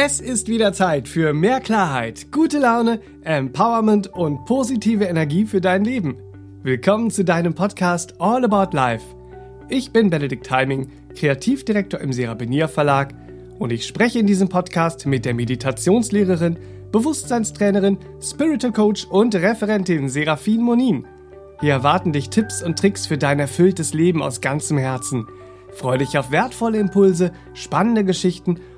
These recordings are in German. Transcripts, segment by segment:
Es ist wieder Zeit für mehr Klarheit, gute Laune, Empowerment und positive Energie für dein Leben. Willkommen zu deinem Podcast All About Life. Ich bin Benedikt Heiming, Kreativdirektor im Serabinier Verlag und ich spreche in diesem Podcast mit der Meditationslehrerin, Bewusstseinstrainerin, Spiritual Coach und Referentin Serafin Monin. Hier erwarten dich Tipps und Tricks für dein erfülltes Leben aus ganzem Herzen. Freue dich auf wertvolle Impulse, spannende Geschichten und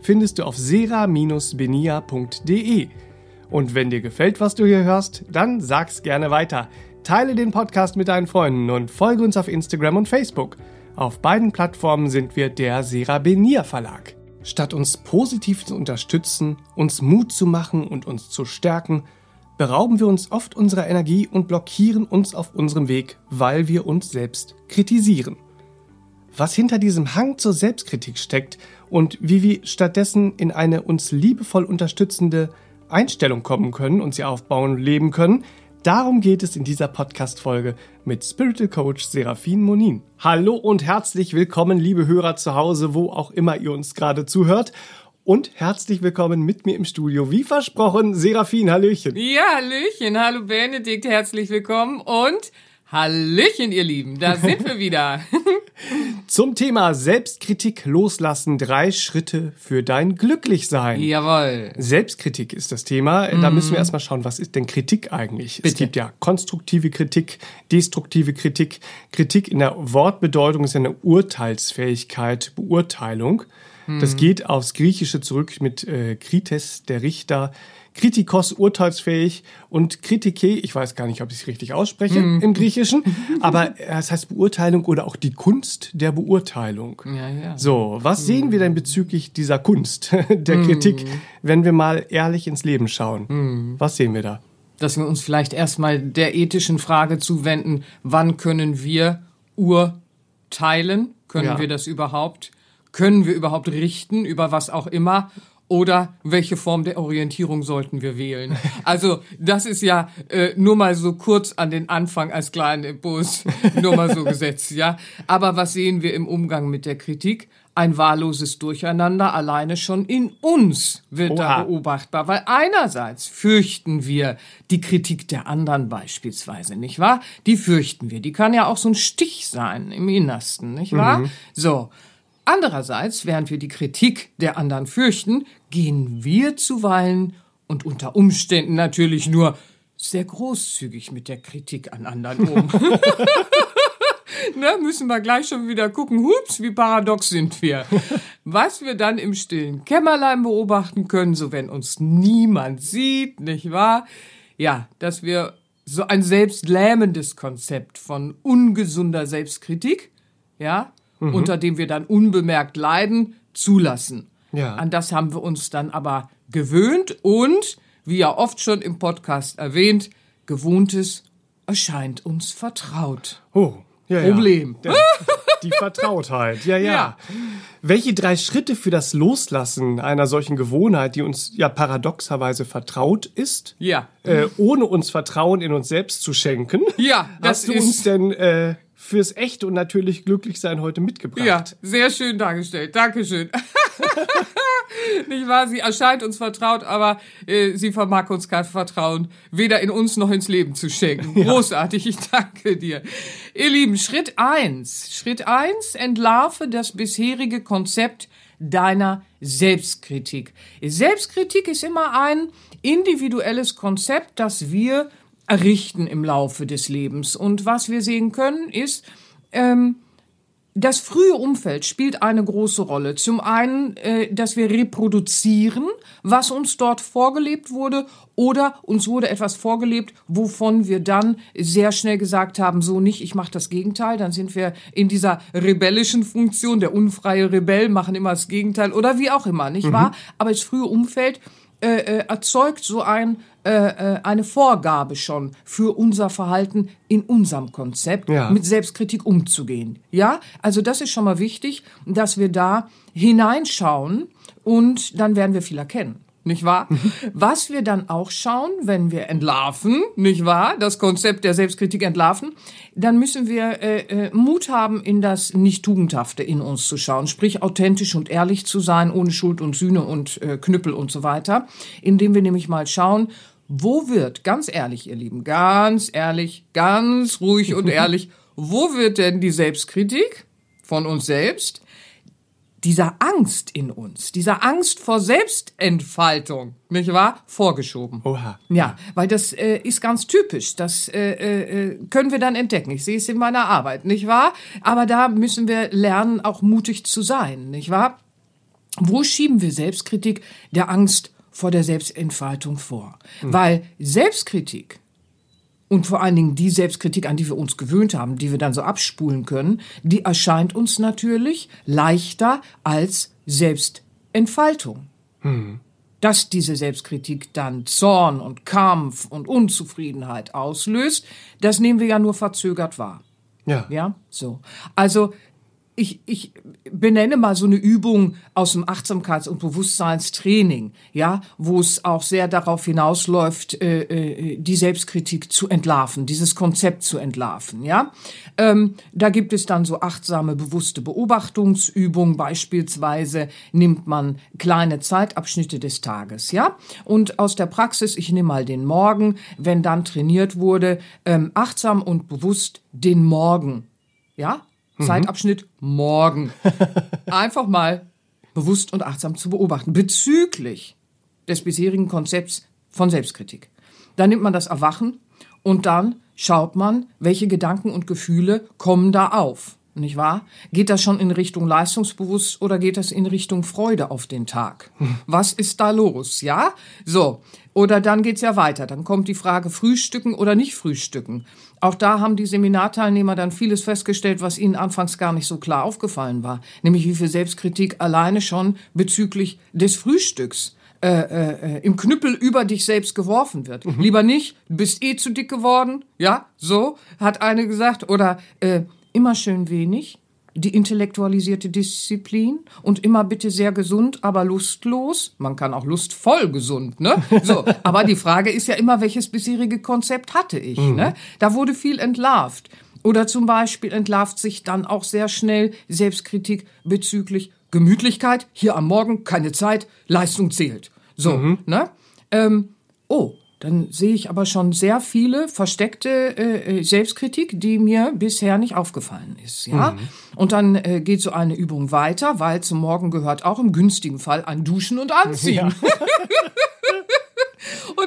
findest du auf sera-benia.de. Und wenn dir gefällt, was du hier hörst, dann sag's gerne weiter. Teile den Podcast mit deinen Freunden und folge uns auf Instagram und Facebook. Auf beiden Plattformen sind wir der Serabenia Verlag. Statt uns positiv zu unterstützen, uns Mut zu machen und uns zu stärken, berauben wir uns oft unserer Energie und blockieren uns auf unserem Weg, weil wir uns selbst kritisieren. Was hinter diesem Hang zur Selbstkritik steckt und wie wir stattdessen in eine uns liebevoll unterstützende Einstellung kommen können und sie aufbauen leben können, darum geht es in dieser Podcast-Folge mit Spiritual Coach Serafin Monin. Hallo und herzlich willkommen, liebe Hörer zu Hause, wo auch immer ihr uns gerade zuhört. Und herzlich willkommen mit mir im Studio, wie versprochen, Serafin, Hallöchen. Ja, Hallöchen, hallo Benedikt, herzlich willkommen und Hallöchen, ihr Lieben, da sind wir wieder. Zum Thema Selbstkritik loslassen, drei Schritte für dein Glücklichsein. Jawohl. Selbstkritik ist das Thema. Da müssen wir erstmal schauen, was ist denn Kritik eigentlich? Bitte. Es gibt ja konstruktive Kritik, destruktive Kritik. Kritik in der Wortbedeutung ist ja eine Urteilsfähigkeit, Beurteilung. Das geht aufs Griechische zurück mit äh, Krites, der Richter. Kritikos urteilsfähig und Kritike, ich weiß gar nicht, ob ich es richtig ausspreche im Griechischen, aber es heißt Beurteilung oder auch die Kunst der Beurteilung. Ja, ja. So, was sehen wir denn bezüglich dieser Kunst der Kritik, wenn wir mal ehrlich ins Leben schauen? Was sehen wir da? Dass wir uns vielleicht erstmal der ethischen Frage zuwenden, wann können wir urteilen? Können Ja. wir das überhaupt? Können wir überhaupt richten über was auch immer? Oder welche Form der Orientierung sollten wir wählen? Also das ist ja äh, nur mal so kurz an den Anfang als kleinen Impuls, nur mal so gesetzt, ja. Aber was sehen wir im Umgang mit der Kritik? Ein wahlloses Durcheinander alleine schon in uns wird da Oha. beobachtbar, weil einerseits fürchten wir die Kritik der anderen beispielsweise, nicht wahr? Die fürchten wir. Die kann ja auch so ein Stich sein im Innersten, nicht wahr? So. Andererseits, während wir die Kritik der anderen fürchten, gehen wir zuweilen und unter Umständen natürlich nur sehr großzügig mit der Kritik an anderen um. ne, müssen wir gleich schon wieder gucken, hups, wie paradox sind wir. Was wir dann im stillen Kämmerlein beobachten können, so wenn uns niemand sieht, nicht wahr? Ja, dass wir so ein selbstlähmendes Konzept von ungesunder Selbstkritik, ja, unter dem wir dann unbemerkt leiden, zulassen. Ja. An das haben wir uns dann aber gewöhnt und, wie ja oft schon im Podcast erwähnt, Gewohntes erscheint uns vertraut. Oh, ja, ja. Problem. Der, die Vertrautheit, ja, ja, Ja. Welche drei Schritte für das Loslassen einer solchen Gewohnheit, die uns ja paradoxerweise vertraut ist, Ja. äh, ohne uns Vertrauen in uns selbst zu schenken, Ja, das hast du uns denn äh, fürs echte und natürlich Glücklichsein heute mitgebracht? Ja, sehr schön dargestellt. Dankeschön. Nicht wahr? Sie erscheint uns vertraut, aber äh, sie vermag uns kein Vertrauen, weder in uns noch ins Leben zu schenken. Großartig, ich danke dir. Ihr Lieben, Schritt eins. Schritt eins: entlarve das bisherige Konzept deiner Selbstkritik. Selbstkritik ist immer ein individuelles Konzept, das wir errichten im Laufe des Lebens. Und was wir sehen können, ist, ähm, das frühe Umfeld spielt eine große Rolle. Zum einen, äh, dass wir reproduzieren, was uns dort vorgelebt wurde, oder uns wurde etwas vorgelebt, wovon wir dann sehr schnell gesagt haben, so nicht, ich mache das Gegenteil. Dann sind wir in dieser rebellischen Funktion, der unfreie Rebell machen immer das Gegenteil oder wie auch immer, nicht mhm. wahr? Aber das frühe Umfeld äh, äh, erzeugt so ein äh, äh, eine Vorgabe schon für unser Verhalten in unserem Konzept, ja. mit Selbstkritik umzugehen. Ja, also das ist schon mal wichtig, dass wir da hineinschauen und dann werden wir viel erkennen nicht wahr? Was wir dann auch schauen, wenn wir entlarven, nicht wahr? Das Konzept der Selbstkritik entlarven, dann müssen wir äh, äh, Mut haben, in das Nicht-Tugendhafte in uns zu schauen, sprich authentisch und ehrlich zu sein, ohne Schuld und Sühne und äh, Knüppel und so weiter, indem wir nämlich mal schauen, wo wird, ganz ehrlich, ihr Lieben, ganz ehrlich, ganz ruhig und ehrlich, wo wird denn die Selbstkritik von uns selbst dieser Angst in uns, dieser Angst vor Selbstentfaltung, nicht wahr, vorgeschoben. Oha. Ja, weil das äh, ist ganz typisch. Das äh, äh, können wir dann entdecken. Ich sehe es in meiner Arbeit, nicht wahr? Aber da müssen wir lernen, auch mutig zu sein, nicht wahr? Wo schieben wir Selbstkritik der Angst vor der Selbstentfaltung vor? Mhm. Weil Selbstkritik und vor allen Dingen die Selbstkritik, an die wir uns gewöhnt haben, die wir dann so abspulen können, die erscheint uns natürlich leichter als Selbstentfaltung. Mhm. Dass diese Selbstkritik dann Zorn und Kampf und Unzufriedenheit auslöst, das nehmen wir ja nur verzögert wahr. Ja. Ja, so. Also ich, ich benenne mal so eine Übung aus dem Achtsamkeits- und Bewusstseinstraining, ja, wo es auch sehr darauf hinausläuft, äh, äh, die Selbstkritik zu entlarven, dieses Konzept zu entlarven, ja. Ähm, da gibt es dann so achtsame, bewusste Beobachtungsübungen. Beispielsweise nimmt man kleine Zeitabschnitte des Tages, ja. Und aus der Praxis, ich nehme mal den Morgen, wenn dann trainiert wurde, ähm, achtsam und bewusst den Morgen, ja, Mhm. Zeitabschnitt morgen. Einfach mal bewusst und achtsam zu beobachten bezüglich des bisherigen Konzepts von Selbstkritik. Dann nimmt man das Erwachen und dann schaut man, welche Gedanken und Gefühle kommen da auf. Nicht wahr? Geht das schon in Richtung leistungsbewusst oder geht das in Richtung Freude auf den Tag? Hm. Was ist da los? Ja? So. Oder dann geht's ja weiter. Dann kommt die Frage Frühstücken oder nicht Frühstücken. Auch da haben die Seminarteilnehmer dann vieles festgestellt, was ihnen anfangs gar nicht so klar aufgefallen war. Nämlich wie viel Selbstkritik alleine schon bezüglich des Frühstücks äh, äh, im Knüppel über dich selbst geworfen wird. Mhm. Lieber nicht, du bist eh zu dick geworden. Ja, so hat eine gesagt. Oder äh, immer schön wenig die intellektualisierte Disziplin und immer bitte sehr gesund, aber lustlos. Man kann auch lustvoll gesund, ne? So, aber die Frage ist ja immer, welches bisherige Konzept hatte ich, mhm. ne? Da wurde viel entlarvt. Oder zum Beispiel entlarvt sich dann auch sehr schnell Selbstkritik bezüglich Gemütlichkeit. Hier am Morgen keine Zeit, Leistung zählt. So, mhm. ne? Ähm, oh, dann sehe ich aber schon sehr viele versteckte äh, äh, Selbstkritik, die mir bisher nicht aufgefallen ist. Ja, mhm. und dann äh, geht so eine Übung weiter, weil zum Morgen gehört auch im günstigen Fall ein Duschen und Anziehen. Ja.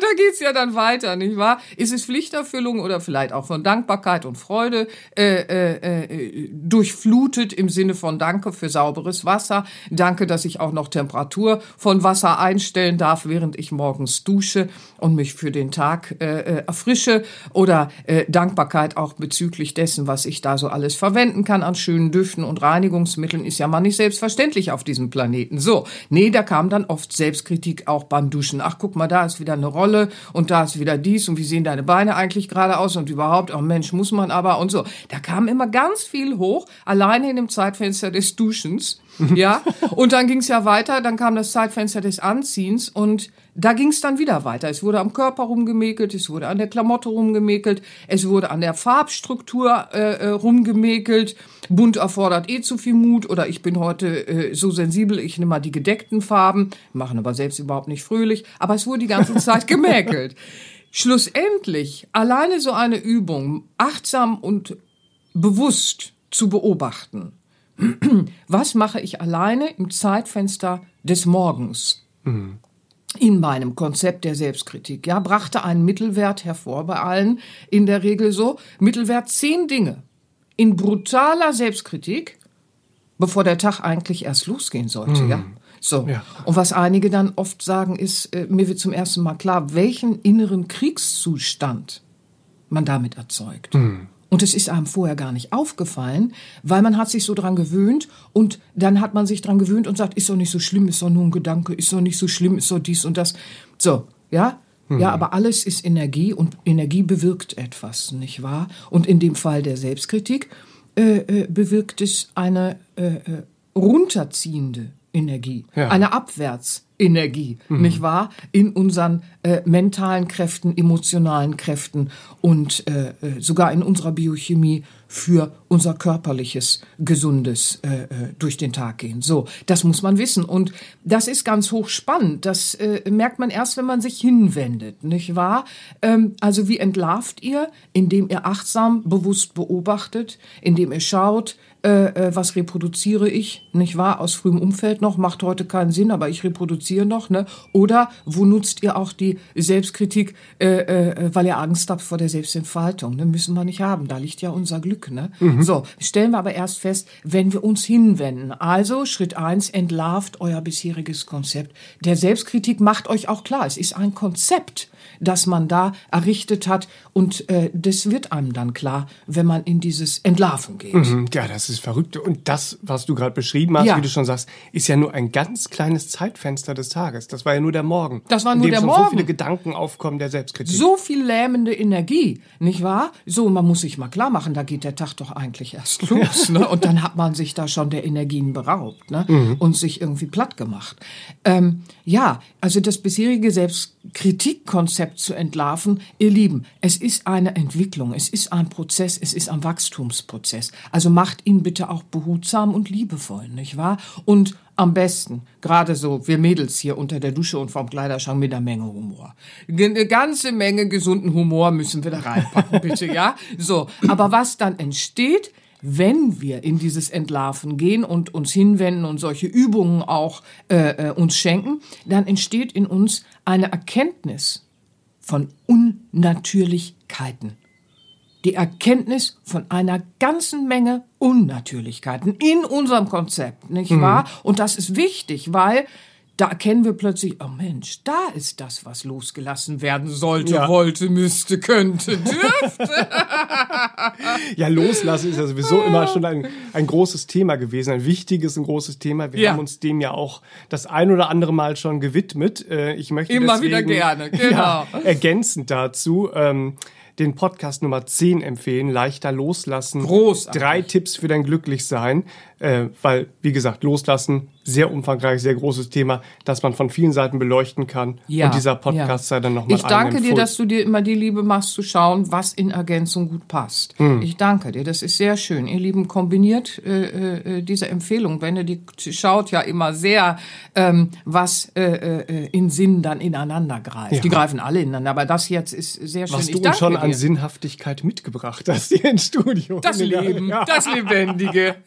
Da geht's ja dann weiter, nicht wahr? Ist es Pflichterfüllung oder vielleicht auch von Dankbarkeit und Freude äh, äh, äh, durchflutet im Sinne von Danke für sauberes Wasser, danke, dass ich auch noch Temperatur von Wasser einstellen darf, während ich morgens dusche und mich für den Tag äh, äh, erfrische oder äh, Dankbarkeit auch bezüglich dessen, was ich da so alles verwenden kann an schönen Düften und Reinigungsmitteln, ist ja mal nicht selbstverständlich auf diesem Planeten. So, nee, da kam dann oft Selbstkritik auch beim Duschen. Ach, guck mal, da ist wieder eine Rolle und da ist wieder dies und wie sehen deine Beine eigentlich gerade aus und überhaupt, oh Mensch, muss man aber und so. Da kam immer ganz viel hoch, alleine in dem Zeitfenster des Duschens, ja. Und dann ging es ja weiter, dann kam das Zeitfenster des Anziehens und da ging es dann wieder weiter. Es wurde am Körper rumgemäkelt, es wurde an der Klamotte rumgemäkelt, es wurde an der Farbstruktur äh, äh, rumgemäkelt. Bunt erfordert eh zu viel Mut oder ich bin heute äh, so sensibel, ich nehme mal die gedeckten Farben, machen aber selbst überhaupt nicht fröhlich. Aber es wurde die ganze Zeit gemäkelt. Schlussendlich alleine so eine Übung, achtsam und bewusst zu beobachten. Was mache ich alleine im Zeitfenster des Morgens? Mhm in meinem Konzept der Selbstkritik, ja, brachte einen Mittelwert hervor bei allen, in der Regel so, Mittelwert zehn Dinge. In brutaler Selbstkritik bevor der Tag eigentlich erst losgehen sollte, ja. So. Ja. Und was einige dann oft sagen, ist, äh, mir wird zum ersten Mal klar, welchen inneren Kriegszustand man damit erzeugt. Und es ist einem vorher gar nicht aufgefallen, weil man hat sich so dran gewöhnt und dann hat man sich dran gewöhnt und sagt, ist doch nicht so schlimm, ist doch nur ein Gedanke, ist doch nicht so schlimm, ist doch dies und das. So, ja? Ja, aber alles ist Energie und Energie bewirkt etwas, nicht wahr? Und in dem Fall der Selbstkritik äh, äh, bewirkt es eine äh, äh, runterziehende Energie, Ja. eine Abwärtsenergie, nicht wahr? In unseren äh, mentalen Kräften, emotionalen Kräften und äh, äh, sogar in unserer Biochemie für unser körperliches, gesundes äh, äh, durch den Tag gehen. So, das muss man wissen. Und das ist ganz hochspannend. Das äh, merkt man erst, wenn man sich hinwendet, nicht wahr? Ähm, also wie entlarvt ihr? Indem ihr achtsam, bewusst beobachtet, indem ihr schaut, äh, äh, was reproduziere ich, nicht wahr? Aus frühem Umfeld noch, macht heute keinen Sinn, aber ich reproduziere noch, ne? Oder wo nutzt ihr auch die Selbstkritik, äh, äh, weil ihr Angst habt vor der Selbstentfaltung? Ne? Müssen wir nicht haben, da liegt ja unser Glück, ne? So, stellen wir aber erst fest, wenn wir uns hinwenden. Also, Schritt eins, entlarvt euer bisheriges Konzept. Der Selbstkritik macht euch auch klar, es ist ein Konzept das man da errichtet hat. Und äh, das wird einem dann klar, wenn man in dieses Entlarven geht. Mhm, Ja, das ist verrückt. Und das, was du gerade beschrieben hast, Ja. wie du schon sagst, ist ja nur ein ganz kleines Zeitfenster des Tages. Das war ja nur der Morgen. Das war nur der Morgen. so viele Gedanken aufkommen der Selbstkritik. So viel lähmende Energie, nicht wahr? So, man muss sich mal klar machen, da geht der Tag doch eigentlich erst los. Ne? Und dann hat man sich da schon der Energien beraubt ne? und sich irgendwie platt gemacht. Ähm, ja, also das bisherige Selbstkritikkonzept zu entlarven, ihr Lieben, es ist eine Entwicklung, es ist ein Prozess, es ist ein Wachstumsprozess. Also macht ihn bitte auch behutsam und liebevoll, nicht wahr? Und am besten, gerade so, wir Mädels hier unter der Dusche und vorm Kleiderschrank mit einer Menge Humor. Eine ganze Menge gesunden Humor müssen wir da reinpacken, bitte, ja? So, aber was dann entsteht, wenn wir in dieses Entlarven gehen und uns hinwenden und solche Übungen auch äh, äh, uns schenken, dann entsteht in uns eine Erkenntnis von Unnatürlichkeiten die Erkenntnis von einer ganzen Menge Unnatürlichkeiten in unserem Konzept, nicht wahr? Und das ist wichtig, weil da erkennen wir plötzlich, oh Mensch, da ist das, was losgelassen werden sollte, Ja. wollte, müsste, könnte, dürfte. Ja, loslassen ist ja sowieso immer schon ein, ein großes Thema gewesen, ein wichtiges und großes Thema. Wir Ja. haben uns dem ja auch das ein oder andere Mal schon gewidmet. Äh, Ich möchte Immer deswegen, wieder gerne, genau. Ja, ergänzend dazu ähm, den Podcast Nummer 10 empfehlen, leichter loslassen. Großartig. Drei Tipps für dein Glücklichsein, äh, weil, wie gesagt, loslassen, sehr umfangreich, sehr großes Thema, das man von vielen Seiten beleuchten kann. und dieser Podcast sei dann nochmal Ich danke dir, dass du dir immer die Liebe machst zu schauen, was in Ergänzung gut passt. Hm. Ich danke dir, das ist sehr schön. Ihr Lieben, kombiniert äh, äh, diese Empfehlung. Benedikt schaut ja immer sehr, ähm, was äh, äh, in Sinn dann ineinander greift. Ja. Die greifen alle ineinander, aber das jetzt ist sehr schön. was ich du uns schon dir. an Sinnhaftigkeit mitgebracht hast hier ins Studio. das Leben, Ja. das Lebendige.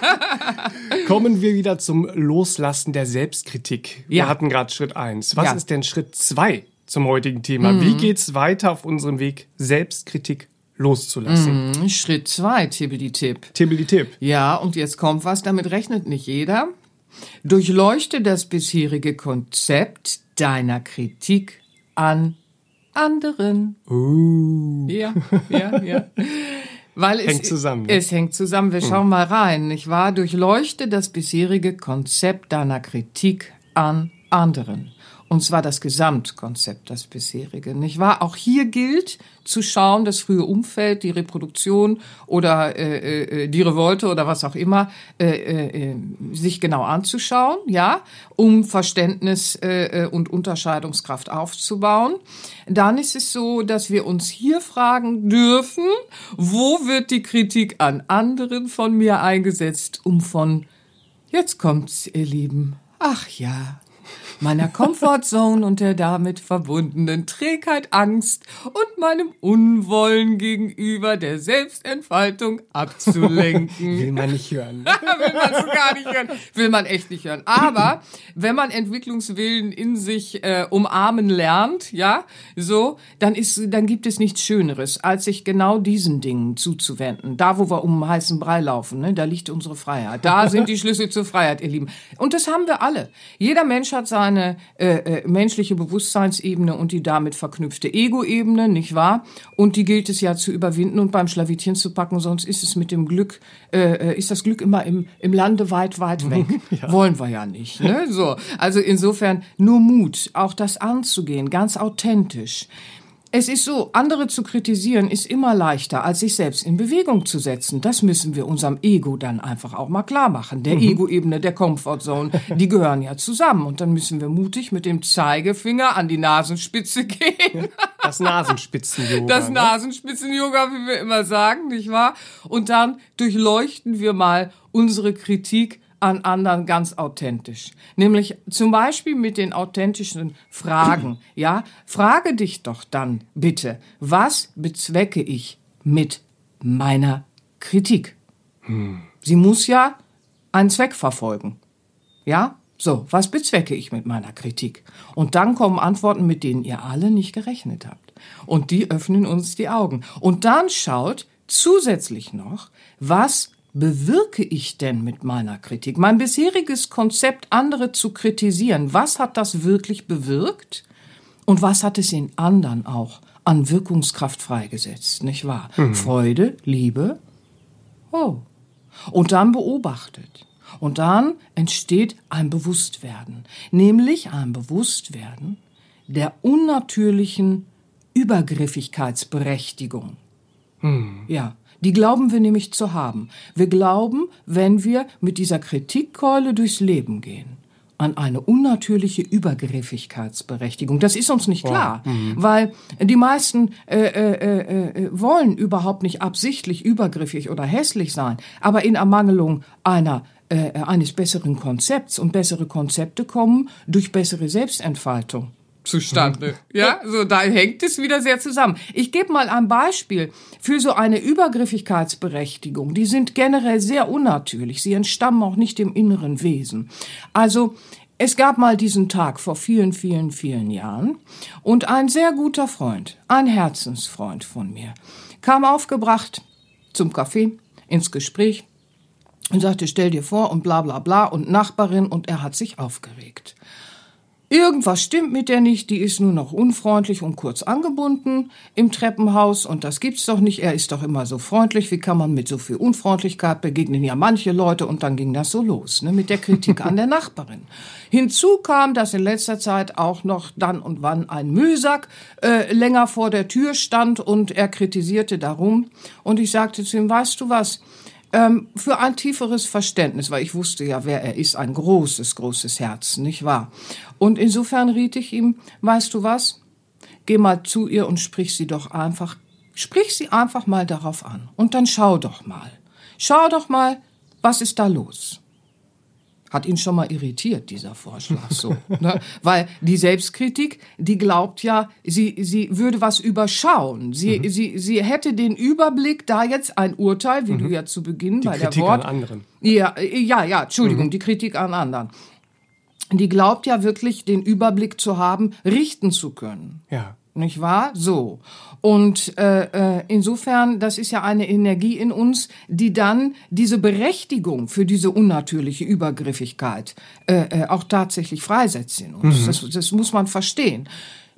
Kommen wir wieder zum Loslassen der Selbstkritik. Wir Ja. hatten gerade Schritt eins. Was Ja. Mhm. ist denn Schritt zwei zum heutigen Thema? Wie geht's weiter auf unserem Weg, Selbstkritik loszulassen? Schritt zwei, Tibbidi-Tipp. Tibbeli-Tipp. Ja, und jetzt kommt was, damit rechnet nicht jeder. Durchleuchte das bisherige Konzept deiner Kritik an anderen. Uh. Ja, ja, ja. Weil es, Hängt zusammen, ne? Es hängt zusammen. Wir schauen mal rein, nicht wahr? Durchleuchte das bisherige Konzept deiner Kritik an anderen. Und zwar das Gesamtkonzept, das bisherige, nicht wahr? Auch hier gilt zu schauen, das frühe Umfeld, die Reproduktion oder äh, äh, die Revolte oder was auch immer, äh, äh, äh, sich genau anzuschauen, ja, um Verständnis äh, äh, und Unterscheidungskraft aufzubauen. Dann ist es so, dass wir uns hier fragen dürfen, wo wird die Kritik an anderen von mir eingesetzt, um von Jetzt kommt's, ihr Lieben. Ach ja. Meiner Comfortzone und der damit verbundenen Trägheit, Angst und meinem Unwollen gegenüber der Selbstentfaltung abzulenken. Will man nicht hören. will man so gar nicht hören. Will man echt nicht hören. Aber wenn man Entwicklungswillen in sich äh, umarmen lernt, ja, so, dann ist, dann gibt es nichts Schöneres, als sich genau diesen Dingen zuzuwenden. Da, wo wir um heißen Brei laufen, ne, da liegt unsere Freiheit. Da sind die Schlüssel zur Freiheit, ihr Lieben. Und das haben wir alle. Jeder Mensch hat seine äh, äh, menschliche Bewusstseinsebene und die damit verknüpfte Ego-Ebene, nicht wahr? Und die gilt es ja zu überwinden und beim Schlawittchen zu packen, sonst ist es mit dem Glück, äh, äh ist das Glück immer im, im Lande weit, weit weg. ja. Wollen wir ja nicht. Ne? So. Also insofern nur Mut, auch das anzugehen, ganz authentisch. Es ist so, andere zu kritisieren ist immer leichter, als sich selbst in Bewegung zu setzen. Das müssen wir unserem Ego dann einfach auch mal klar machen. Der mhm. Ego-Ebene, der Comfortzone, die gehören ja zusammen. Und dann müssen wir mutig mit dem Zeigefinger an die Nasenspitze gehen. Das Nasenspitzen-Yoga. Das ne? Nasenspitzen-Yoga, wie wir immer sagen, nicht wahr? Und dann durchleuchten wir mal unsere Kritik an anderen ganz authentisch. Nämlich zum Beispiel mit den authentischen Fragen. Ja, frage dich doch dann bitte, was bezwecke ich mit meiner Kritik? Hm. Sie muss ja einen Zweck verfolgen. Ja, so, was bezwecke ich mit meiner Kritik? Und dann kommen Antworten, mit denen ihr alle nicht gerechnet habt. Und die öffnen uns die Augen. Und dann schaut zusätzlich noch, was bewirke ich denn mit meiner Kritik? Mein bisheriges Konzept, andere zu kritisieren, was hat das wirklich bewirkt? Und was hat es in anderen auch an Wirkungskraft freigesetzt, nicht wahr? Mhm. Freude, Liebe, oh. Und dann beobachtet. Und dann entsteht ein Bewusstwerden, nämlich ein Bewusstwerden der unnatürlichen Übergriffigkeitsberechtigung. Hm. Ja, die glauben wir nämlich zu haben. Wir glauben, wenn wir mit dieser Kritikkeule durchs Leben gehen, an eine unnatürliche Übergriffigkeitsberechtigung. Das ist uns nicht klar, oh, weil die meisten äh, äh, äh, äh, wollen überhaupt nicht absichtlich übergriffig oder hässlich sein, aber in Ermangelung einer äh, eines besseren Konzepts und bessere Konzepte kommen durch bessere Selbstentfaltung zustande. Ja, so da hängt es wieder sehr zusammen. Ich gebe mal ein Beispiel für so eine Übergriffigkeitsberechtigung. Die sind generell sehr unnatürlich. Sie entstammen auch nicht dem inneren Wesen. Also es gab mal diesen Tag vor vielen, vielen, vielen Jahren und ein sehr guter Freund, ein Herzensfreund von mir, kam aufgebracht zum Café ins Gespräch und sagte, stell dir vor und bla bla bla und Nachbarin und er hat sich aufgeregt. Irgendwas stimmt mit der nicht, die ist nur noch unfreundlich und kurz angebunden im Treppenhaus und das gibt's doch nicht. Er ist doch immer so freundlich. Wie kann man mit so viel Unfreundlichkeit begegnen ja manche Leute und dann ging das so los, ne, mit der Kritik an der Nachbarin. Hinzu kam, dass in letzter Zeit auch noch dann und wann ein Müllsack äh, länger vor der Tür stand und er kritisierte darum und ich sagte zu ihm, weißt du was? Ähm, für ein tieferes Verständnis, weil ich wusste ja, wer er ist, ein großes, großes Herz, nicht wahr? Und insofern riet ich ihm, weißt du was? Geh mal zu ihr und sprich sie doch einfach, sprich sie einfach mal darauf an. Und dann schau doch mal. Schau doch mal, was ist da los? Hat ihn schon mal irritiert, dieser Vorschlag so. ne? Weil die Selbstkritik, die glaubt ja, sie, sie würde was überschauen. Sie, mhm. sie, sie hätte den Überblick, da jetzt ein Urteil, wie mhm. du ja zu Beginn die bei Kritik der Wort. An anderen. Ja, ja, ja, Entschuldigung, mhm. die Kritik an anderen. Die glaubt ja wirklich, den Überblick zu haben, richten zu können. Ja nicht wahr? So. Und äh, äh, insofern, das ist ja eine Energie in uns, die dann diese Berechtigung für diese unnatürliche Übergriffigkeit äh, äh, auch tatsächlich freisetzt in uns. Mhm. Das, das muss man verstehen.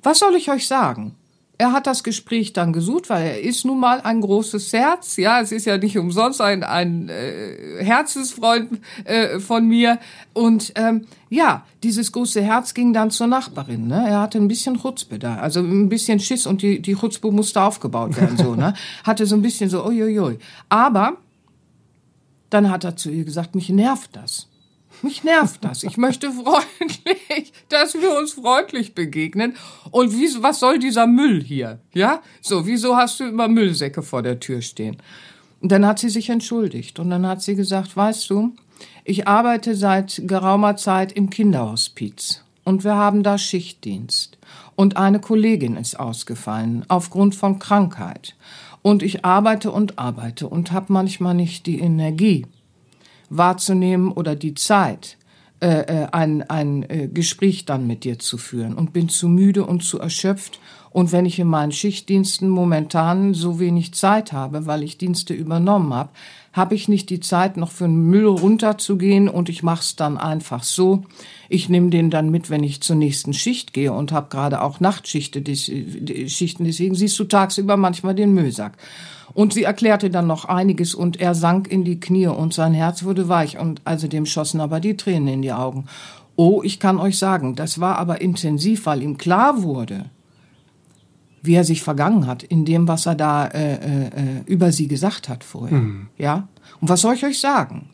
Was soll ich euch sagen? Er hat das Gespräch dann gesucht, weil er ist nun mal ein großes Herz. Ja, es ist ja nicht umsonst ein, ein äh, Herzensfreund äh, von mir. Und ähm, ja, dieses große Herz ging dann zur Nachbarin. Ne? Er hatte ein bisschen Chutzpe da, also ein bisschen Schiss und die, die Chutzpe musste aufgebaut werden. so, ne? Hatte so ein bisschen so, uiuiui. Aber dann hat er zu ihr gesagt, mich nervt das. Mich nervt das. Ich möchte freundlich, dass wir uns freundlich begegnen. Und wie, was soll dieser Müll hier? Ja? So, wieso hast du immer Müllsäcke vor der Tür stehen? Und dann hat sie sich entschuldigt. Und dann hat sie gesagt, weißt du, ich arbeite seit geraumer Zeit im Kinderhospiz. und wir haben da Schichtdienst. Und eine Kollegin ist ausgefallen aufgrund von Krankheit. Und ich arbeite und arbeite und habe manchmal nicht die Energie wahrzunehmen oder die Zeit, äh, äh, ein, ein äh, Gespräch dann mit dir zu führen und bin zu müde und zu erschöpft. Und wenn ich in meinen Schichtdiensten momentan so wenig Zeit habe, weil ich Dienste übernommen habe, habe ich nicht die Zeit, noch für den Müll runterzugehen und ich mache es dann einfach so. Ich nehme den dann mit, wenn ich zur nächsten Schicht gehe und habe gerade auch Nachtschichten, deswegen siehst du tagsüber manchmal den Müllsack. Und sie erklärte dann noch einiges und er sank in die Knie und sein Herz wurde weich und also dem schossen aber die Tränen in die Augen. Oh, ich kann euch sagen, das war aber intensiv, weil ihm klar wurde, wie er sich vergangen hat in dem, was er da äh, äh, äh, über sie gesagt hat vorher. Mhm. Ja? Und was soll ich euch sagen?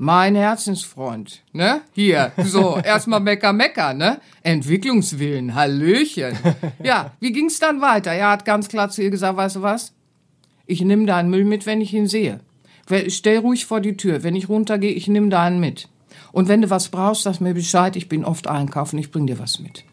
Mein Herzensfreund, ne? Hier, so, erstmal Mecker, Mecker, ne? Entwicklungswillen, Hallöchen. Ja, wie ging's dann weiter? Er hat ganz klar zu ihr gesagt, weißt du was? Ich nimm deinen Müll mit, wenn ich ihn sehe. Stell ruhig vor die Tür. Wenn ich runtergehe, ich nimm deinen mit. Und wenn du was brauchst, sag mir Bescheid. Ich bin oft einkaufen, ich bring dir was mit.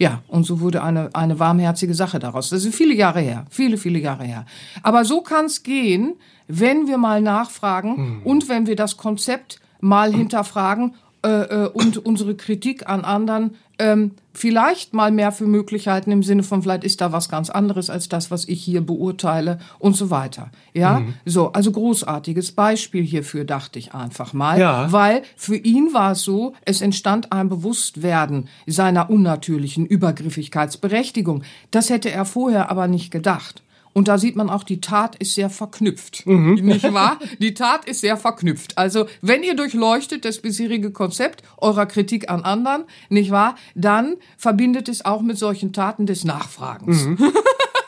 Ja, und so wurde eine, eine warmherzige Sache daraus. Das sind viele Jahre her, viele, viele Jahre her. Aber so kann es gehen, wenn wir mal nachfragen hm. und wenn wir das Konzept mal hinterfragen äh, äh, und unsere Kritik an anderen ähm, vielleicht mal mehr für möglich halten im Sinne von vielleicht ist da was ganz anderes als das, was ich hier beurteile und so weiter. Ja, mhm. so also großartiges Beispiel hierfür dachte ich einfach mal, ja. weil für ihn war es so, es entstand ein Bewusstwerden seiner unnatürlichen Übergriffigkeitsberechtigung. Das hätte er vorher aber nicht gedacht. Und da sieht man auch, die Tat ist sehr verknüpft. Mhm. Nicht wahr? Die Tat ist sehr verknüpft. Also, wenn ihr durchleuchtet das bisherige Konzept eurer Kritik an anderen, nicht wahr? Dann verbindet es auch mit solchen Taten des Nachfragens. Mhm.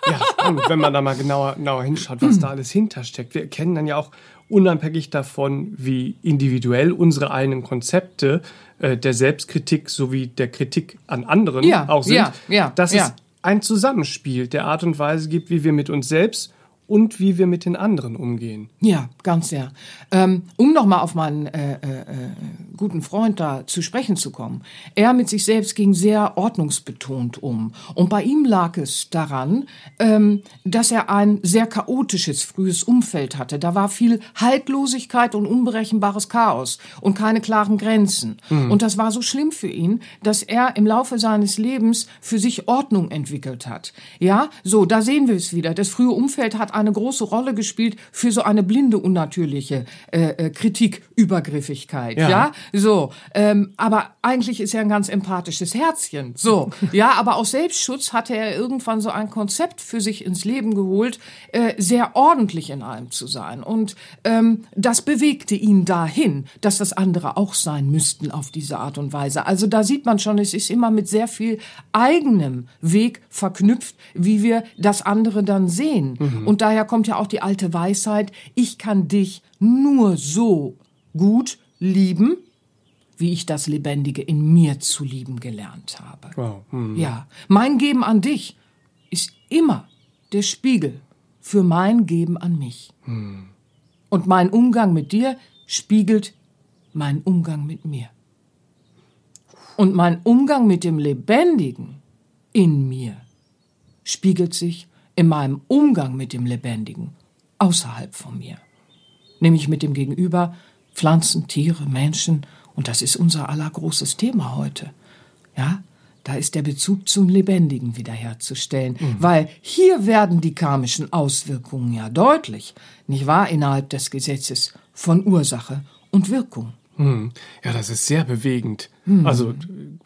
Ja, und wenn man da mal genauer, genauer hinschaut, was da alles hintersteckt. Wir erkennen dann ja auch unabhängig davon, wie individuell unsere eigenen Konzepte äh, der Selbstkritik sowie der Kritik an anderen ja, auch sind, ja, ja, dass ja. es ein Zusammenspiel der Art und Weise gibt, wie wir mit uns selbst und wie wir mit den anderen umgehen. Ja, ganz sehr. Ähm, um nochmal auf meinen äh, äh, äh, guten Freund da zu sprechen zu kommen. Er mit sich selbst ging sehr ordnungsbetont um. Und bei ihm lag es daran, ähm, dass er ein sehr chaotisches frühes Umfeld hatte. Da war viel Haltlosigkeit und unberechenbares Chaos und keine klaren Grenzen. Mhm. Und das war so schlimm für ihn, dass er im Laufe seines Lebens für sich Ordnung entwickelt hat. Ja, so, da sehen wir es wieder. Das frühe Umfeld hat eine große Rolle gespielt für so eine blinde, unnatürliche äh, äh, Kritik, Übergriffigkeit. Ja, ja? so. Ähm, aber eigentlich ist er ein ganz empathisches Herzchen. So, ja, aber aus Selbstschutz hatte er irgendwann so ein Konzept für sich ins Leben geholt, äh, sehr ordentlich in allem zu sein. Und ähm, das bewegte ihn dahin, dass das andere auch sein müssten auf diese Art und Weise. Also da sieht man schon, es ist immer mit sehr viel eigenem Weg verknüpft, wie wir das andere dann sehen. Mhm. Und daher kommt ja auch die alte Weisheit, ich kann dich nur so gut lieben, wie ich das Lebendige in mir zu lieben gelernt habe. Wow. Mhm. Ja, mein Geben an dich ist immer der Spiegel für mein Geben an mich. Mhm. Und mein Umgang mit dir spiegelt mein Umgang mit mir. Und mein Umgang mit dem Lebendigen in mir spiegelt sich in meinem Umgang mit dem Lebendigen außerhalb von mir. Nämlich mit dem Gegenüber, Pflanzen, Tiere, Menschen. Und das ist unser allergroßes Thema heute. Ja, da ist der Bezug zum Lebendigen wiederherzustellen, mhm. weil hier werden die karmischen Auswirkungen ja deutlich, nicht wahr, innerhalb des Gesetzes von Ursache und Wirkung. Hm. Ja, das ist sehr bewegend. Hm. Also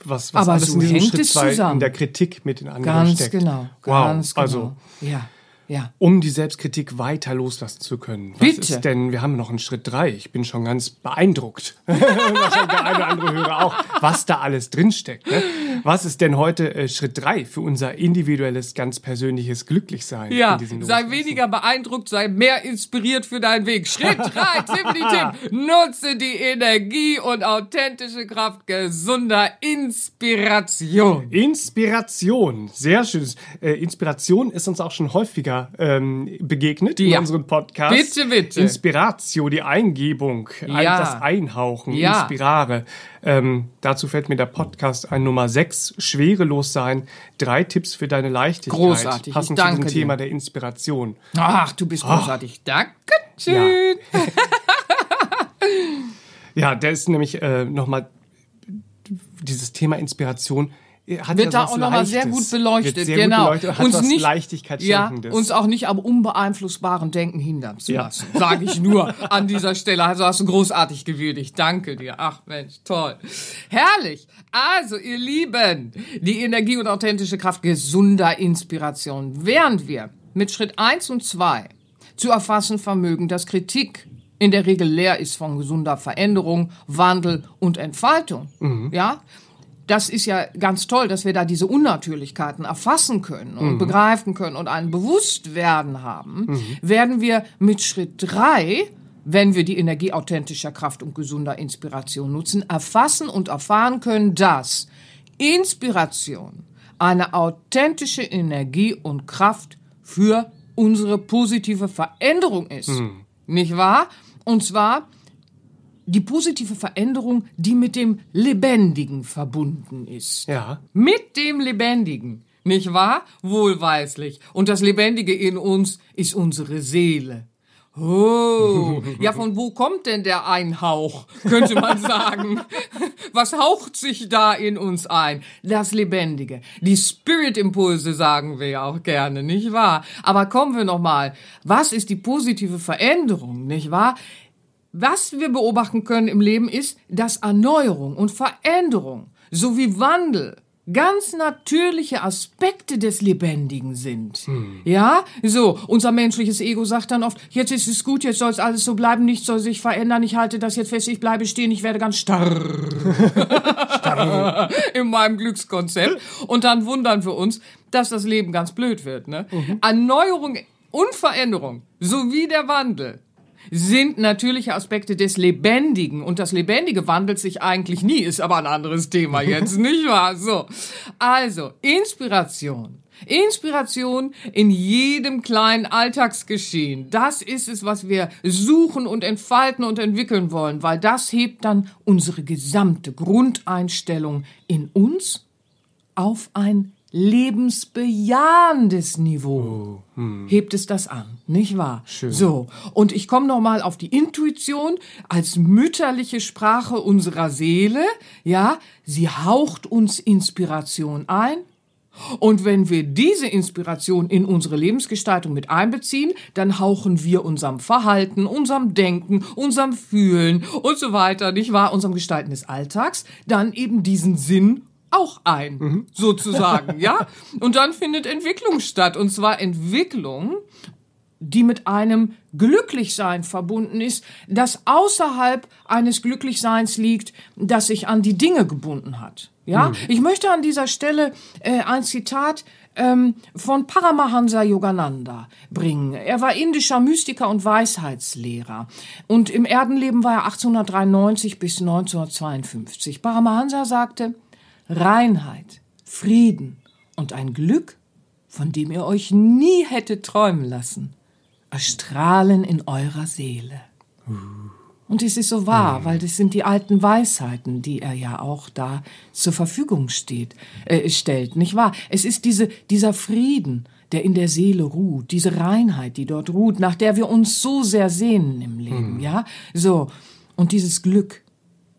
was, was Aber alles so in diesem Schritt zwei in der Kritik mit den anderen ganz steckt. Genau, ganz wow. Also, genau. Also ja. Ja. Um die Selbstkritik weiter loslassen zu können. Was Bitte. ist denn, wir haben noch einen Schritt drei. Ich bin schon ganz beeindruckt. Wahrscheinlich der eine oder andere Hörer auch, was da alles drinsteckt. Ne? Was ist denn heute äh, Schritt drei für unser individuelles, ganz persönliches Glücklichsein? Ja, in diesem sei weniger beeindruckt, sei mehr inspiriert für deinen Weg. Schritt drei, Tipp. Nutze die Energie und authentische Kraft gesunder Inspiration. Inspiration, sehr schön. Äh, Inspiration ist uns auch schon häufiger ähm, begegnet in Ja. unserem Podcast. Bitte, bitte. Inspiratio, die Eingebung, ein, Ja. das Einhauchen, Ja. inspirare. Ähm, dazu fällt mir der Podcast ein Nummer 6, Schwerelos sein, drei Tipps für deine Leichtigkeit. Großartig, Passend danke zu dir. dem Thema der Inspiration. Ach, du bist großartig. Dankeschön. Ja, der ist nämlich äh, nochmal dieses Thema Inspiration. Hat Wird ja da auch nochmal sehr gut beleuchtet, Wird sehr genau. Gut beleuchtet, uns nicht, Leichtigkeit ja, uns auch nicht am unbeeinflussbaren Denken hindern zu Ja. lassen, sage ich nur an dieser Stelle. Also hast du großartig. Ich danke dir. Ach Mensch, toll. Herrlich. Also, ihr Lieben, die Energie und authentische Kraft gesunder Inspiration. Während wir mit Schritt eins und zwei zu erfassen vermögen, dass Kritik in der Regel leer ist von gesunder Veränderung, Wandel und Entfaltung. Ja? Das ist ja ganz toll, dass wir da diese Unnatürlichkeiten erfassen können und begreifen können und ein Bewusstwerden haben, werden wir mit Schritt drei, wenn wir die Energie authentischer Kraft und gesunder Inspiration nutzen, erfassen und erfahren können, dass Inspiration eine authentische Energie und Kraft für unsere positive Veränderung ist. Nicht wahr? Und zwar die positive Veränderung, die mit dem Lebendigen verbunden ist. ja. Mit dem Lebendigen. Nicht wahr? Wohlweislich. Und das Lebendige in uns ist unsere Seele. Oh, ja, von wo kommt denn der Einhauch, könnte man sagen? Was haucht sich da in uns ein? Das Lebendige. Die Spirit-Impulse sagen wir ja auch gerne, nicht wahr? Aber kommen wir nochmal. Was ist die positive Veränderung, nicht wahr? Was wir beobachten können im Leben ist, dass Erneuerung und Veränderung sowie Wandel ganz natürliche Aspekte des Lebendigen sind. Ja, so, unser menschliches Ego sagt dann oft, jetzt ist es gut, jetzt soll es alles so bleiben, nichts soll sich verändern, ich halte das jetzt fest, ich bleibe stehen, ich werde ganz starr. in meinem Glückskonzept. Und dann wundern wir uns, dass das Leben ganz blöd wird. Ne? Erneuerung und Veränderung sowie der Wandel sind natürliche Aspekte des Lebendigen. Und das Lebendige wandelt sich eigentlich nie, ist aber ein anderes Thema jetzt, nicht wahr? So. Also, Inspiration. Inspiration in jedem kleinen Alltagsgeschehen. Das ist es, was wir suchen und entfalten und entwickeln wollen, weil das hebt dann unsere gesamte Grundeinstellung in uns auf ein lebensbejahendes Niveau. Hebt es das an, nicht wahr? Schön. So, und ich komme noch mal auf die Intuition als mütterliche Sprache unserer Seele. Ja, sie haucht uns Inspiration ein. Und wenn wir diese Inspiration in unsere Lebensgestaltung mit einbeziehen, dann hauchen wir unserem Verhalten, unserem Denken, unserem Fühlen und so weiter, nicht wahr, unserem Gestalten des Alltags, dann eben diesen Sinn auch ein, sozusagen, ja? Und dann findet Entwicklung statt. Und zwar Entwicklung, die mit einem Glücklichsein verbunden ist, das außerhalb eines Glücklichseins liegt, das sich an die Dinge gebunden hat. Ja, ich möchte an dieser Stelle äh, ein Zitat ähm, von Paramahansa Yogananda bringen. Er war indischer Mystiker und Weisheitslehrer und im Erdenleben war er 1893 bis 1952. Paramahansa sagte, Reinheit, Frieden und ein Glück, von dem ihr euch nie hättet träumen lassen, erstrahlen in eurer Seele. Und es ist so wahr, weil das sind die alten Weisheiten, die er ja auch da zur Verfügung steht, äh, stellt, nicht wahr? Es ist diese, dieser Frieden, der in der Seele ruht, diese Reinheit, die dort ruht, nach der wir uns so sehr sehnen im Leben, ja? So. Und dieses Glück,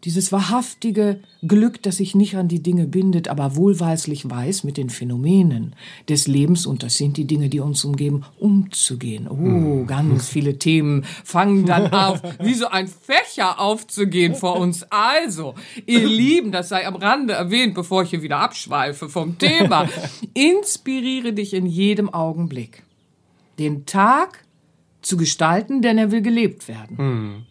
dieses wahrhaftige Glück, das sich nicht an die Dinge bindet, aber wohlweislich weiß, mit den Phänomenen des Lebens, und das sind die Dinge, die uns umgeben, umzugehen. Oh, ganz viele Themen fangen dann auf, wie so ein Fächer aufzugehen vor uns. Also, ihr Lieben, das sei am Rande erwähnt, bevor ich hier wieder abschweife vom Thema. Inspiriere dich in jedem Augenblick. Den Tag zu gestalten, denn er will gelebt werden.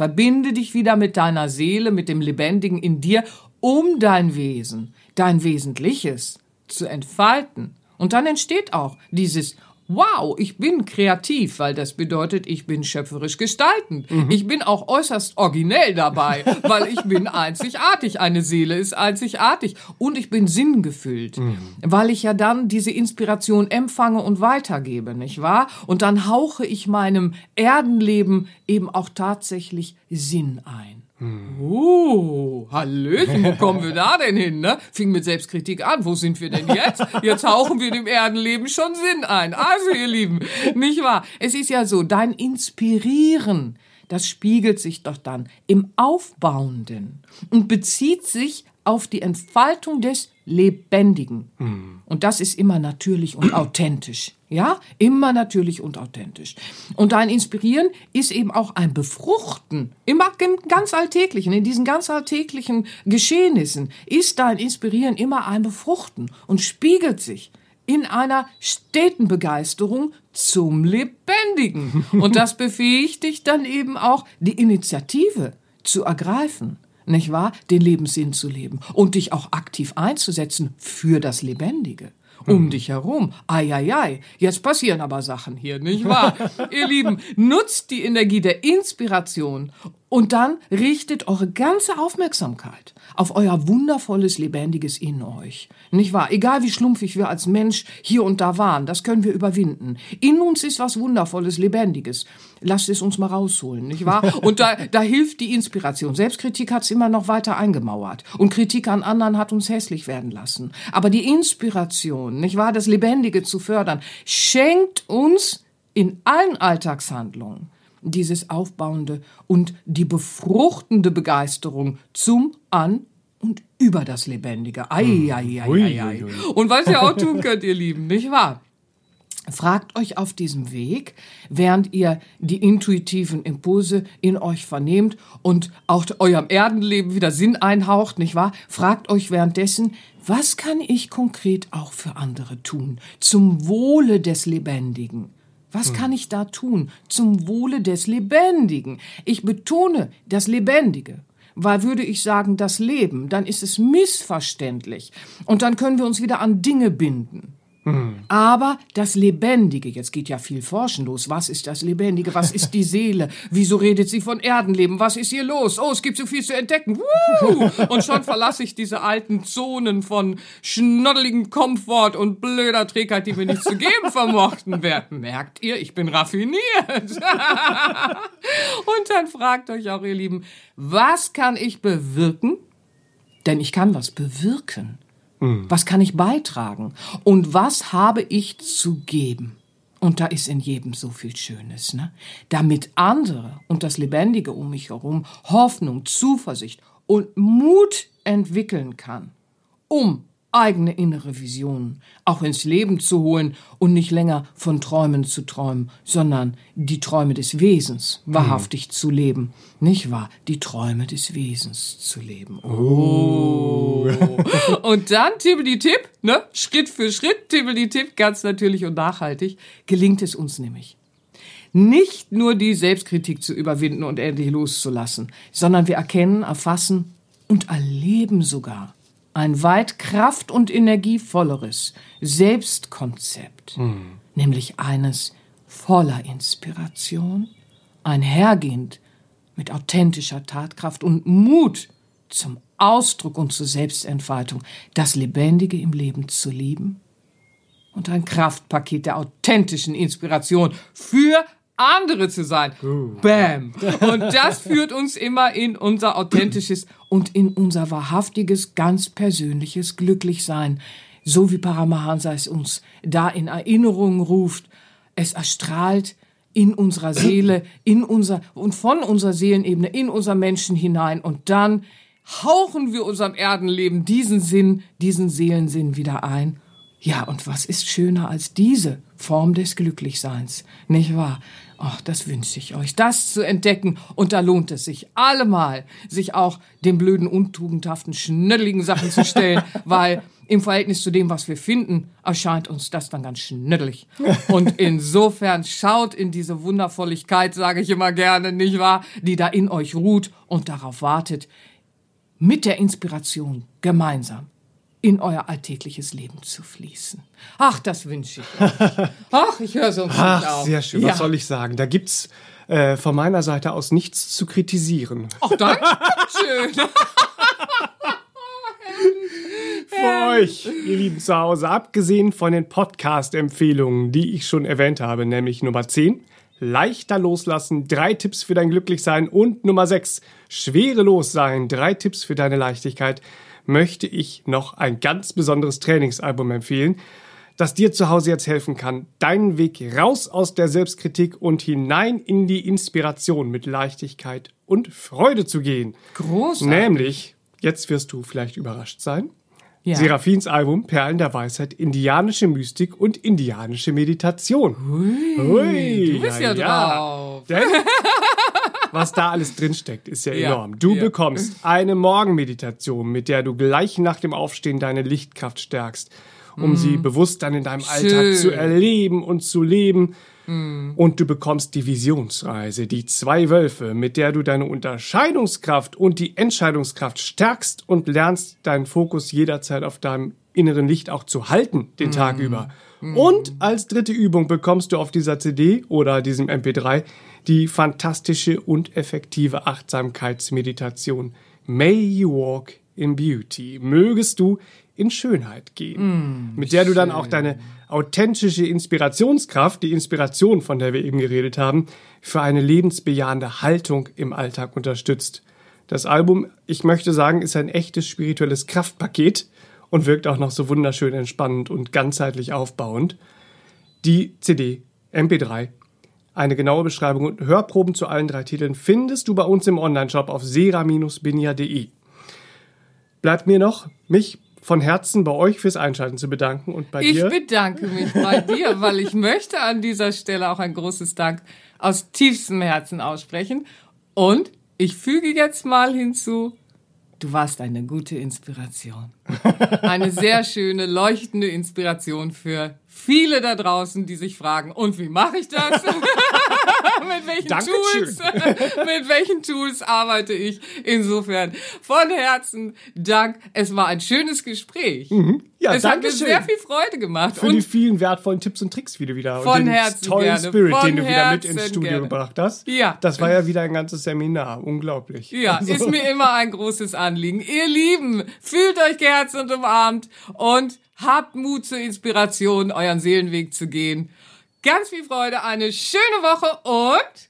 Verbinde dich wieder mit deiner Seele, mit dem Lebendigen in dir, um dein Wesen, dein Wesentliches zu entfalten. Und dann entsteht auch dieses wow, ich bin kreativ, weil das bedeutet, ich bin schöpferisch gestaltend. Mhm. Ich bin auch äußerst originell dabei, weil ich bin einzigartig. Eine Seele ist einzigartig. Und ich bin sinngefüllt, mhm. weil ich ja dann diese Inspiration empfange und weitergebe, nicht wahr? Und dann hauche ich meinem Erdenleben eben auch tatsächlich Sinn ein. Hm. Oh, Hallöchen, wo kommen wir da denn hin, ne? Fing mit Selbstkritik an. Wo sind wir denn jetzt? Jetzt hauchen wir dem Erdenleben schon Sinn ein. Also, ihr Lieben, nicht wahr? Es ist ja so, dein Inspirieren, das spiegelt sich doch dann im Aufbauenden und bezieht sich auf die Entfaltung des Lebendigen. Mhm. Und das ist immer natürlich und authentisch. Ja, immer natürlich und authentisch. Und ein Inspirieren ist eben auch ein Befruchten. Immer ganz alltäglichen, in diesen ganz alltäglichen Geschehnissen ist dein Inspirieren immer ein Befruchten und spiegelt sich in einer steten Begeisterung zum Lebendigen. Und das befähigt dich dann eben auch, die Initiative zu ergreifen nicht wahr, den Lebenssinn zu leben und dich auch aktiv einzusetzen für das Lebendige um mhm. dich herum. Eieiei, jetzt passieren aber Sachen hier, nicht wahr? Ihr Lieben, nutzt die Energie der Inspiration und dann richtet eure ganze Aufmerksamkeit auf euer wundervolles, lebendiges in euch. Nicht wahr? Egal wie schlumpfig wir als Mensch hier und da waren, das können wir überwinden. In uns ist was Wundervolles, Lebendiges. Lasst es uns mal rausholen, nicht wahr? Und da, da hilft die Inspiration. Selbstkritik hat's immer noch weiter eingemauert. Und Kritik an anderen hat uns hässlich werden lassen. Aber die Inspiration, nicht wahr? Das Lebendige zu fördern, schenkt uns in allen Alltagshandlungen dieses aufbauende und die befruchtende Begeisterung zum An und über das Lebendige. Ei, ei, ei, ei, ei. Und was ihr auch tun könnt, ihr Lieben, nicht wahr? Fragt euch auf diesem Weg, während ihr die intuitiven Impulse in euch vernehmt und auch eurem Erdenleben wieder Sinn einhaucht, nicht wahr? Fragt euch währenddessen, was kann ich konkret auch für andere tun? Zum Wohle des Lebendigen. Was hm. kann ich da tun zum Wohle des Lebendigen? Ich betone das Lebendige. Weil würde ich sagen, das Leben, dann ist es missverständlich. Und dann können wir uns wieder an Dinge binden. Mhm. Aber das Lebendige, jetzt geht ja viel Forschen los. Was ist das Lebendige? Was ist die Seele? Wieso redet sie von Erdenleben? Was ist hier los? Oh, es gibt so viel zu entdecken. Woo! Und schon verlasse ich diese alten Zonen von schnoddeligem Komfort und blöder Trägheit, die wir nicht zu geben vermochten. Wer, merkt ihr, ich bin raffiniert. und dann fragt euch auch, ihr Lieben, was kann ich bewirken? Denn ich kann was bewirken. Mhm. Was kann ich beitragen? Und was habe ich zu geben? Und da ist in jedem so viel Schönes, ne? Damit andere und das Lebendige um mich herum Hoffnung, Zuversicht und Mut entwickeln kann, um eigene innere Visionen auch ins Leben zu holen und nicht länger von Träumen zu träumen, sondern die Träume des Wesens wahrhaftig mhm. zu leben. Nicht wahr? Die Träume des Wesens zu leben. Oh. oh. und dann Tippeli-Tipp, ne? Schritt für Schritt, Tippeli-Tipp, ganz natürlich und nachhaltig, gelingt es uns nämlich nicht nur die Selbstkritik zu überwinden und endlich loszulassen, sondern wir erkennen, erfassen und erleben sogar, ein weit kraft- und energievolleres Selbstkonzept, mhm. nämlich eines voller Inspiration, einhergehend mit authentischer Tatkraft und Mut zum Ausdruck und zur Selbstentfaltung, das Lebendige im Leben zu lieben und ein Kraftpaket der authentischen Inspiration für andere zu sein. Bam. Und das führt uns immer in unser authentisches und in unser wahrhaftiges, ganz persönliches Glücklichsein. So wie Paramahansa es uns da in Erinnerung ruft. Es erstrahlt in unserer Seele, in unser, und von unserer Seelenebene in unser Menschen hinein. Und dann hauchen wir unserem Erdenleben diesen Sinn, diesen Seelensinn wieder ein. Ja, und was ist schöner als diese Form des Glücklichseins? Nicht wahr? Ach, das wünsche ich euch, das zu entdecken. Und da lohnt es sich allemal, sich auch den blöden, untugendhaften, schnödeligen Sachen zu stellen, weil im Verhältnis zu dem, was wir finden, erscheint uns das dann ganz schnödelig. Und insofern schaut in diese Wundervolligkeit, sage ich immer gerne, nicht wahr, die da in euch ruht und darauf wartet, mit der Inspiration gemeinsam in euer alltägliches Leben zu fließen. Ach, das wünsche ich euch. Ach, ich höre sonst nicht Ach, auf. sehr schön. Ja. Was soll ich sagen? Da gibt's äh, von meiner Seite aus nichts zu kritisieren. Ach, danke schön. Für euch, ihr Lieben zu Hause, abgesehen von den Podcast-Empfehlungen, die ich schon erwähnt habe, nämlich Nummer 10, leichter loslassen, drei Tipps für dein Glücklichsein und Nummer 6, schwerelos sein, drei Tipps für deine Leichtigkeit, möchte ich noch ein ganz besonderes Trainingsalbum empfehlen, das dir zu Hause jetzt helfen kann, deinen Weg raus aus der Selbstkritik und hinein in die Inspiration mit Leichtigkeit und Freude zu gehen. Großartig. Nämlich, jetzt wirst du vielleicht überrascht sein, Ja. Serafins Album Perlen der Weisheit, indianische Mystik und indianische Meditation. Hui, du bist ja drauf. Denn was da alles drinsteckt, ist ja, Ja, enorm. Du ja. bekommst eine Morgenmeditation, mit der du gleich nach dem Aufstehen deine Lichtkraft stärkst, um sie bewusst dann in deinem Alltag Mm. Schön. Mm. zu erleben und zu leben. Und du bekommst die Visionsreise, die zwei Wölfe, mit der du deine Unterscheidungskraft und die Entscheidungskraft stärkst und lernst, deinen Fokus jederzeit auf deinem inneren Licht auch zu halten, den Tag Mm. über. Und als dritte Übung bekommst du auf dieser CD oder diesem MP3 die fantastische und effektive Achtsamkeitsmeditation May You Walk in Beauty. Mögest du in Schönheit gehen, mit der du dann auch deine authentische Inspirationskraft, die Inspiration, von der wir eben geredet haben, für eine lebensbejahende Haltung im Alltag unterstützt. Das Album, ich möchte sagen, ist ein echtes spirituelles Kraftpaket und wirkt auch noch so wunderschön entspannend und ganzheitlich aufbauend. Die CD, MP3, eine genaue Beschreibung und Hörproben zu allen drei Titeln findest du bei uns im Onlineshop auf sera-benia.de. Bleibt mir noch, mich von Herzen bei euch fürs Einschalten zu bedanken und bei Ich dir. bedanke mich bei dir, weil ich möchte an dieser Stelle auch ein großes Dank aus tiefstem Herzen aussprechen. Und ich füge jetzt mal hinzu, du warst eine gute Inspiration. Eine sehr schöne, leuchtende Inspiration für viele da draußen, die sich fragen, und wie mache ich das? mit welchen Dankeschön. Tools? mit welchen Tools arbeite ich? Insofern von Herzen Dank. Es war ein schönes Gespräch. Ja, es hat mir sehr viel Freude gemacht. für die vielen wertvollen Tipps und Tricks wieder wieder Von und den Herzen tollen gerne, Spirit, von den du wieder mit ins Studio gerne. gebracht hast. Ja. Das war ja wieder ein ganzes Seminar, unglaublich. Ja, ist mir immer ein großes Anliegen. Ihr Lieben, fühlt euch geherzt und umarmt und habt Mut zur Inspiration, euren Seelenweg zu gehen. Ganz viel Freude, eine schöne Woche und